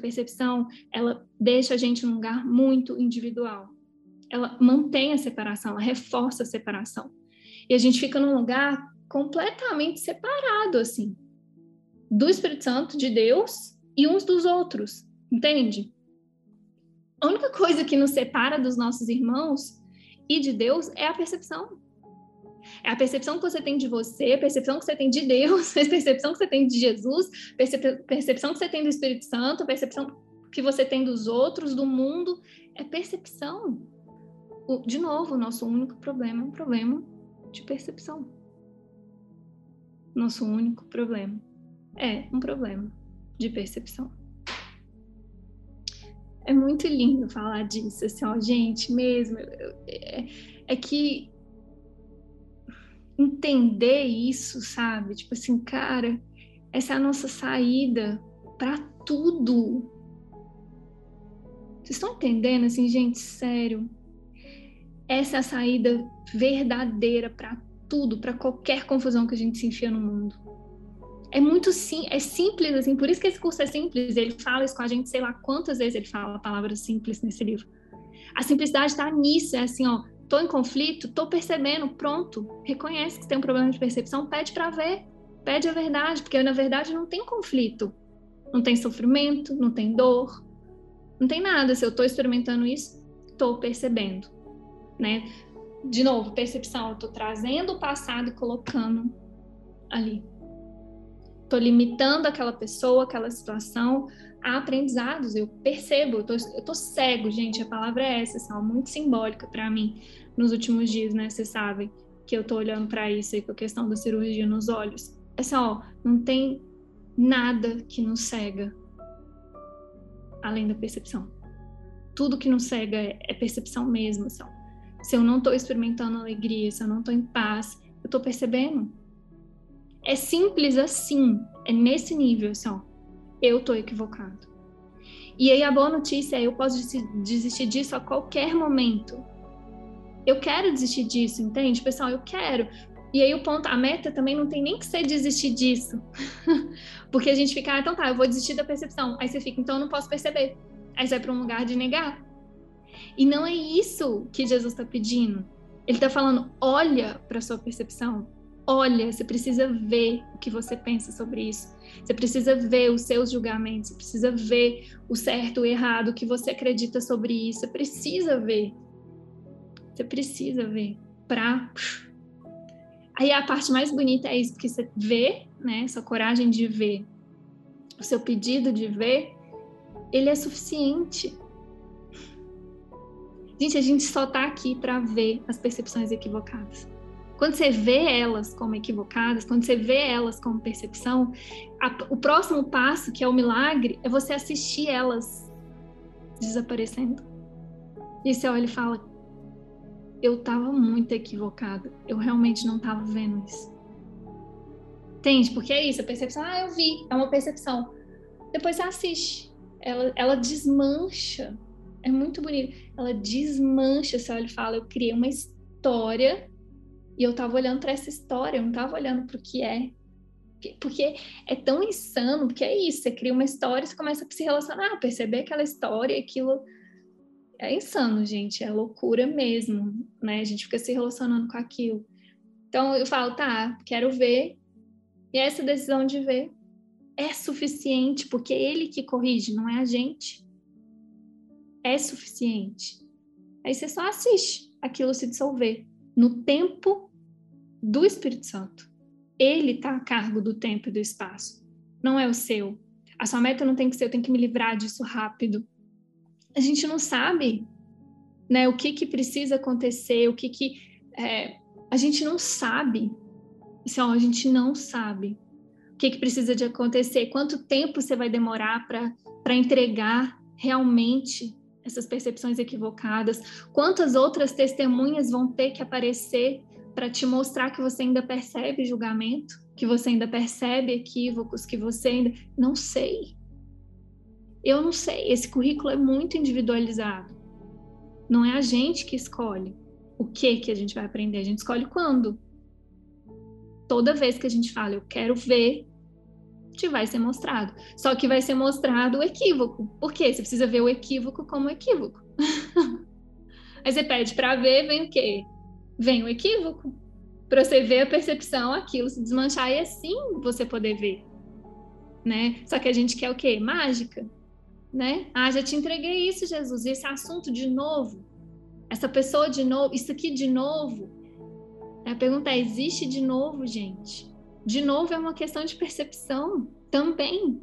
percepção, ela deixa a gente num lugar muito individual. Ela mantém a separação, ela reforça a separação. E a gente fica num lugar completamente separado, assim, do Espírito Santo, de Deus e uns dos outros, entende? A única coisa que nos separa dos nossos irmãos e de Deus é a percepção. É a percepção que você tem de você, a percepção que você tem de Deus, a percepção que você tem de Jesus, a percepção que você tem do Espírito Santo, a percepção que você tem dos outros, do mundo. É percepção. De novo, o nosso único problema é um problema de percepção. Nosso único problema é um problema de percepção. É muito lindo falar disso, assim, ó, gente, mesmo. É, é que entender isso, sabe? Tipo assim, cara, essa é a nossa saída para tudo. Vocês estão entendendo, assim, gente, sério? Essa é a saída verdadeira para tudo, para qualquer confusão que a gente se enfia no mundo. É muito sim, é simples assim, por isso que esse curso é simples. Ele fala isso com a gente, sei lá quantas vezes ele fala a palavra simples nesse livro. A simplicidade está nisso, é assim, ó, tô em conflito, tô percebendo, pronto, reconhece que tem um problema de percepção, pede para ver, pede a verdade, porque na verdade não tem conflito, não tem sofrimento, não tem dor, não tem nada. Se eu tô experimentando isso, tô percebendo, né? De novo, percepção, eu tô trazendo o passado e colocando ali. Tô limitando aquela pessoa, aquela situação a aprendizados. Eu percebo, eu tô, eu tô cego, gente. A palavra é essa, assim, muito simbólica para mim nos últimos dias, né? Vocês sabem que eu tô olhando para isso aí com a questão da cirurgia nos olhos. É só, não tem nada que nos cega além da percepção. Tudo que nos cega é, é percepção mesmo, assim, Se eu não estou experimentando alegria, se eu não estou em paz, eu estou percebendo. É simples assim, é nesse nível, assim, ó, eu estou equivocado. E aí a boa notícia é eu posso desistir disso a qualquer momento eu quero desistir disso, entende? Pessoal, eu quero. E aí o ponto, a meta também não tem nem que ser desistir disso. Porque a gente fica, ah, então tá, eu vou desistir da percepção. Aí você fica, então eu não posso perceber. Aí você vai para um lugar de negar. E não é isso que Jesus está pedindo. Ele está falando, olha para sua percepção. Olha, você precisa ver o que você pensa sobre isso. Você precisa ver os seus julgamentos, você precisa ver o certo, o errado, o que você acredita sobre isso. Você precisa ver. Você precisa ver para Aí a parte mais bonita é isso, porque você vê, né, sua coragem de ver, o seu pedido de ver, ele é suficiente. Gente, a gente só tá aqui para ver as percepções equivocadas. Quando você vê elas como equivocadas, quando você vê elas como percepção, a, o próximo passo, que é o milagre, é você assistir elas desaparecendo. E você olha e fala: eu estava muito equivocada. Eu realmente não estava vendo isso. Entende? Porque é isso, a percepção, ah, eu vi, é uma percepção. Depois você assiste, ela, ela desmancha. É muito bonito. Ela desmancha, você olha e fala, eu criei uma história e eu estava olhando para essa história, eu não estava olhando para o que é. Porque é tão insano, porque é isso, você cria uma história, você começa a se relacionar, perceber aquela história, aquilo é insano, gente, é loucura mesmo, né? A gente fica se relacionando com aquilo. Então eu falo, tá, quero ver. E essa decisão de ver é suficiente, porque é ele que corrige, não é a gente. É suficiente. Aí você só assiste aquilo se dissolver no tempo do Espírito Santo. Ele está a cargo do tempo e do espaço, não é o seu. A sua meta não tem que ser, eu tenho que me livrar disso rápido a gente não sabe né, o que, que precisa acontecer, o que, que é, a gente não sabe. Assim, ó, a gente não sabe o que, que precisa de acontecer, quanto tempo você vai demorar para entregar realmente essas percepções equivocadas, quantas outras testemunhas vão ter que aparecer para te mostrar que você ainda percebe julgamento, que você ainda percebe equívocos, que você ainda. Não sei. Eu não sei, esse currículo é muito individualizado. Não é a gente que escolhe o que que a gente vai aprender, a gente escolhe quando. Toda vez que a gente fala, eu quero ver, te vai ser mostrado. Só que vai ser mostrado o equívoco. Por quê? Você precisa ver o equívoco como equívoco. Aí você pede para ver, vem o quê? Vem o equívoco. Para você ver a percepção, aquilo se desmanchar e assim você poder ver. Né? Só que a gente quer o quê? Mágica. Né? Ah, já te entreguei isso, Jesus. Esse assunto de novo. Essa pessoa de novo. Isso aqui de novo. A pergunta é: existe de novo, gente? De novo, é uma questão de percepção também.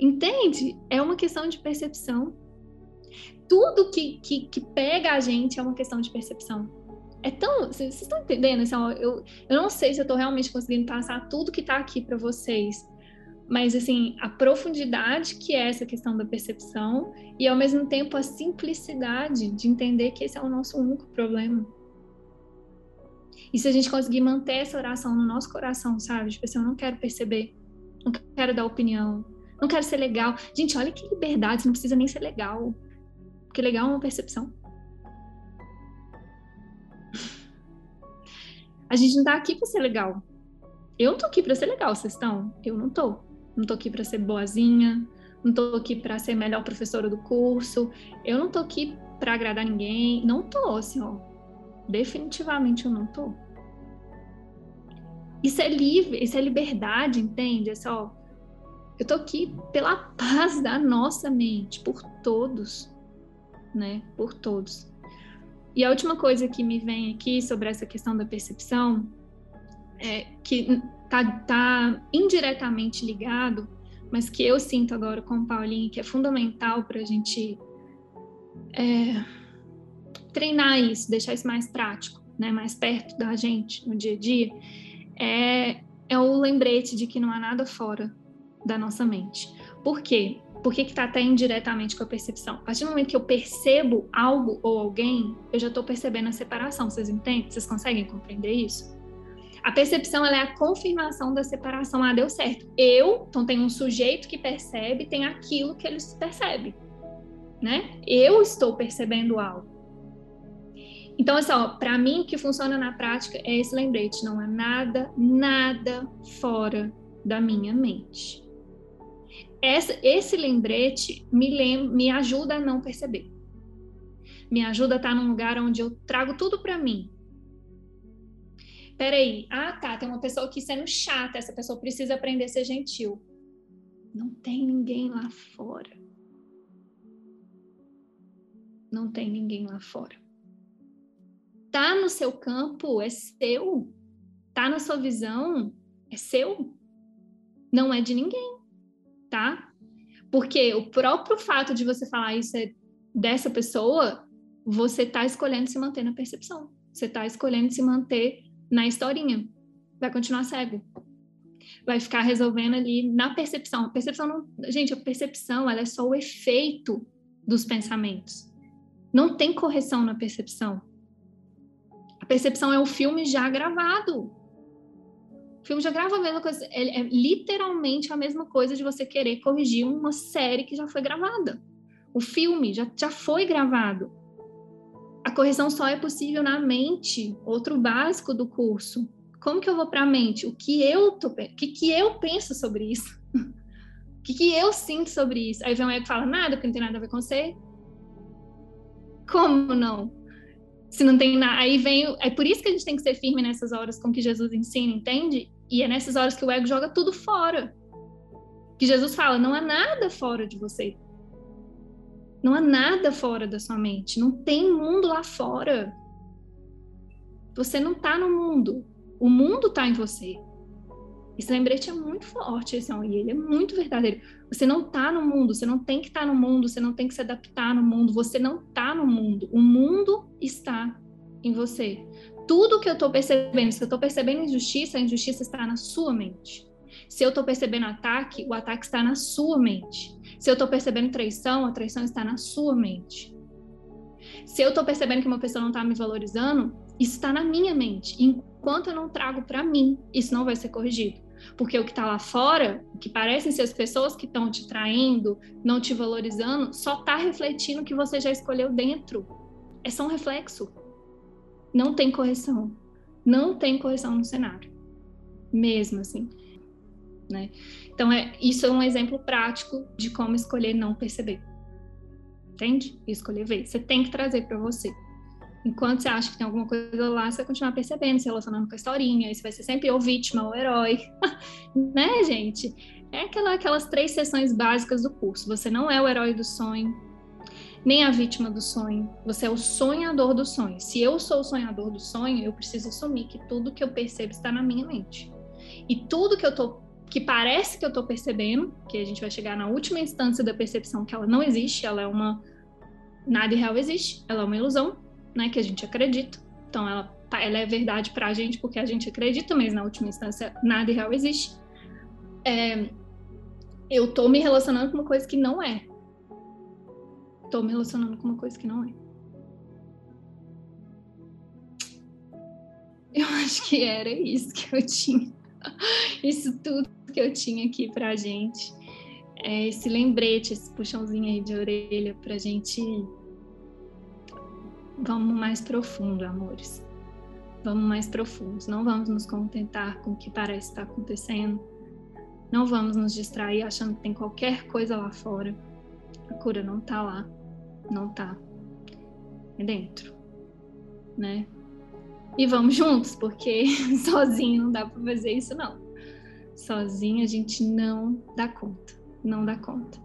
Entende? É uma questão de percepção. Tudo que, que, que pega a gente é uma questão de percepção. É tão. Vocês estão entendendo? Assim, ó, eu, eu não sei se eu estou realmente conseguindo passar tudo que está aqui para vocês, mas assim, a profundidade que é essa questão da percepção e ao mesmo tempo a simplicidade de entender que esse é o nosso único problema. E se a gente conseguir manter essa oração no nosso coração, sabe? Tipo assim, eu não quero perceber, não quero dar opinião, não quero ser legal. Gente, olha que liberdade, você não precisa nem ser legal. Porque legal é uma percepção. A gente não tá aqui para ser legal. Eu não tô aqui para ser legal, vocês estão? Eu não tô. Não tô aqui para ser boazinha, não tô aqui para ser melhor professora do curso. Eu não tô aqui para agradar ninguém. Não tô, assim, ó definitivamente eu não tô. Isso é livre, isso é liberdade, entende? É só, eu tô aqui pela paz da nossa mente, por todos, né? Por todos. E a última coisa que me vem aqui sobre essa questão da percepção é que tá, tá indiretamente ligado, mas que eu sinto agora com o Paulinho que é fundamental para a gente é, treinar isso, deixar isso mais prático, né, mais perto da gente no dia a dia, é, é o lembrete de que não há nada fora da nossa mente. Por quê? Por que está até indiretamente com a percepção? A partir do momento que eu percebo algo ou alguém, eu já estou percebendo a separação. Vocês entendem? Vocês conseguem compreender isso? A percepção é a confirmação da separação. Ah, deu certo. Eu, então tem um sujeito que percebe, tem aquilo que ele percebe, né? Eu estou percebendo algo. Então, assim, para mim, o que funciona na prática é esse lembrete: não há nada, nada fora da minha mente. Esse lembrete me, lem me ajuda a não perceber. Me ajuda a estar num lugar onde eu trago tudo para mim. Peraí, ah tá, tem uma pessoa aqui sendo chata, essa pessoa precisa aprender a ser gentil. Não tem ninguém lá fora. Não tem ninguém lá fora tá no seu campo é seu, tá na sua visão é seu, não é de ninguém? Porque o próprio fato de você falar isso é dessa pessoa, você tá escolhendo se manter na percepção, você tá escolhendo se manter na historinha, vai continuar cego, vai ficar resolvendo ali na percepção. A percepção não, gente, a percepção ela é só o efeito dos pensamentos. Não tem correção na percepção percepção é o filme já gravado. O filme já grava a mesma coisa. É, é literalmente a mesma coisa de você querer corrigir uma série que já foi gravada. O filme já, já foi gravado. A correção só é possível na mente, outro básico do curso. Como que eu vou para a mente? O que eu tô, o que, que eu penso sobre isso? o que, que eu sinto sobre isso? Aí vem um ego e fala nada, porque não tem nada a ver com você. Como não? se não tem nada, aí vem, é por isso que a gente tem que ser firme nessas horas com que Jesus ensina, entende? E é nessas horas que o ego joga tudo fora. Que Jesus fala, não há nada fora de você. Não há nada fora da sua mente, não tem mundo lá fora. Você não está no mundo, o mundo está em você. Esse lembrete é muito forte, ó, e ele é muito verdadeiro. Você não está no mundo, você não tem que estar tá no mundo, você não tem que se adaptar no mundo, você não está no mundo. O mundo está em você. Tudo que eu estou percebendo, se eu estou percebendo injustiça, a injustiça está na sua mente. Se eu estou percebendo ataque, o ataque está na sua mente. Se eu estou percebendo traição, a traição está na sua mente. Se eu estou percebendo que uma pessoa não está me valorizando, isso está na minha mente. Enquanto eu não trago para mim, isso não vai ser corrigido. Porque o que está lá fora, o que parecem ser as pessoas que estão te traindo, não te valorizando, só está refletindo o que você já escolheu dentro. É só um reflexo. Não tem correção. Não tem correção no cenário. Mesmo assim. né? Então é isso é um exemplo prático de como escolher não perceber. Entende? Escolher ver. Você tem que trazer para você. Enquanto você acha que tem alguma coisa lá, você vai continuar percebendo, se relacionando com a historinha, aí você vai ser sempre ou vítima ou herói. né, gente? É aquela, aquelas três sessões básicas do curso. Você não é o herói do sonho, nem a vítima do sonho. Você é o sonhador do sonho. Se eu sou o sonhador do sonho, eu preciso assumir que tudo que eu percebo está na minha mente. E tudo que eu tô que parece que eu tô percebendo, que a gente vai chegar na última instância da percepção que ela não existe, ela é uma nada real existe, ela é uma ilusão, né, que a gente acredita. Então ela ela é verdade para a gente porque a gente acredita, mas na última instância nada real existe. É, eu tô me relacionando com uma coisa que não é. Tô me relacionando com uma coisa que não é. Eu acho que era isso que eu tinha. Isso tudo que eu tinha aqui pra gente. É esse lembrete, esse puxãozinho aí de orelha pra gente. Vamos mais profundo, amores. Vamos mais profundos. Não vamos nos contentar com o que parece estar acontecendo não vamos nos distrair achando que tem qualquer coisa lá fora. A cura não tá lá. Não tá. É dentro. Né? E vamos juntos, porque sozinho não dá para fazer isso não. Sozinho a gente não dá conta. Não dá conta.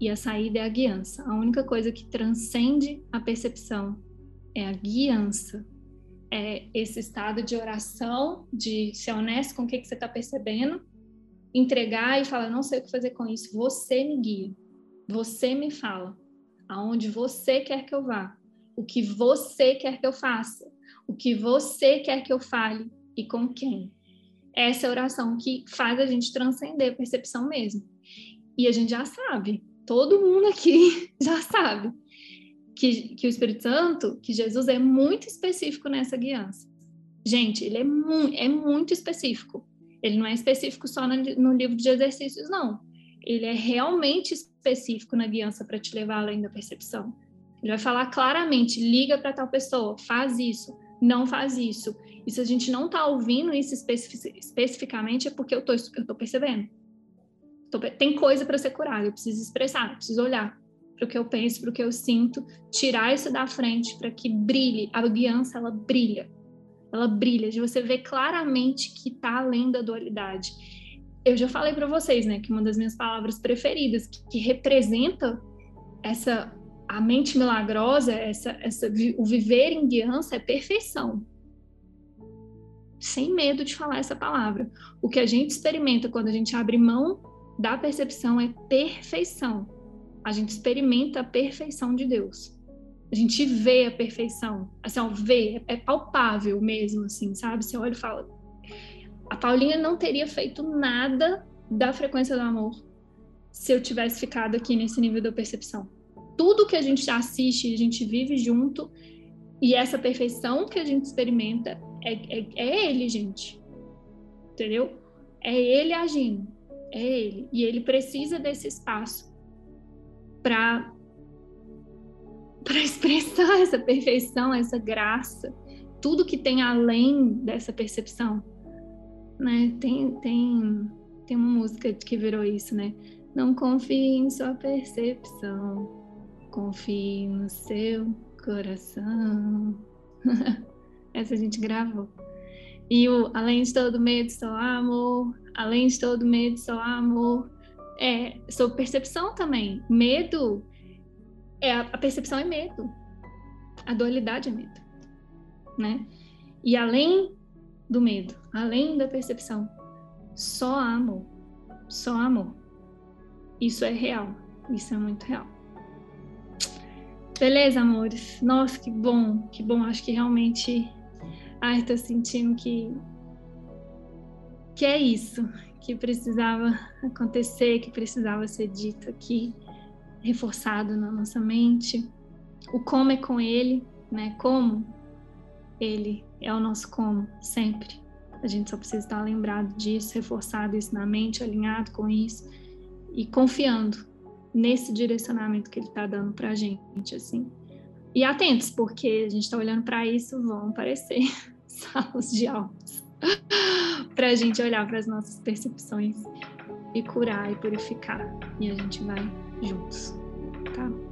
E a saída é a guiança. A única coisa que transcende a percepção é a guiança. É esse estado de oração, de ser honesto com o que, que você está percebendo entregar e falar, não sei o que fazer com isso, você me guia, você me fala, aonde você quer que eu vá, o que você quer que eu faça, o que você quer que eu fale e com quem. Essa é a oração que faz a gente transcender a percepção mesmo. E a gente já sabe, todo mundo aqui já sabe, que, que o Espírito Santo, que Jesus é muito específico nessa guiança. Gente, ele é, mu é muito específico. Ele não é específico só no, no livro de exercícios, não. Ele é realmente específico na guiança para te levar além da percepção. Ele vai falar claramente: liga para tal pessoa, faz isso, não faz isso. E se a gente não está ouvindo isso especific, especificamente, é porque eu tô, estou percebendo. Tô, tem coisa para ser curada, eu preciso expressar, eu preciso olhar para o que eu penso, para o que eu sinto, tirar isso da frente para que brilhe. A guiança, ela brilha ela brilha, de você ver claramente que está além da dualidade. Eu já falei para vocês, né, que uma das minhas palavras preferidas, que, que representa essa a mente milagrosa, essa, essa, o viver em guiança é perfeição. Sem medo de falar essa palavra. O que a gente experimenta quando a gente abre mão da percepção é perfeição. A gente experimenta a perfeição de Deus a gente vê a perfeição, assim, ó, vê, é palpável mesmo, assim, sabe? Você olha e fala, a Paulinha não teria feito nada da frequência do amor se eu tivesse ficado aqui nesse nível da percepção. Tudo que a gente assiste, a gente vive junto, e essa perfeição que a gente experimenta é, é, é ele, gente. Entendeu? É ele agindo. É ele. E ele precisa desse espaço para para expressar essa perfeição, essa graça, tudo que tem além dessa percepção, né? Tem tem tem uma música que virou isso, né? Não confie em sua percepção, confie no seu coração. Essa a gente gravou. E o além de todo medo, só amor. Além de todo medo, só amor. É, sobre percepção também. Medo é a, percepção é medo. A dualidade é medo, né? E além do medo, além da percepção, só amor, só amor. Isso é real, isso é muito real. Beleza, amores? Nossa, que bom, que bom. Acho que realmente, ai, tô sentindo que que é isso que precisava acontecer, que precisava ser dito aqui reforçado na nossa mente. O como é com ele, né? Como ele é o nosso como, sempre. A gente só precisa estar lembrado disso, reforçado isso na mente, alinhado com isso e confiando nesse direcionamento que ele está dando para a gente, assim. E atentos, porque a gente está olhando para isso, vão aparecer salas de aulas. para a gente olhar para as nossas percepções e curar e purificar. E a gente vai juntos, tá?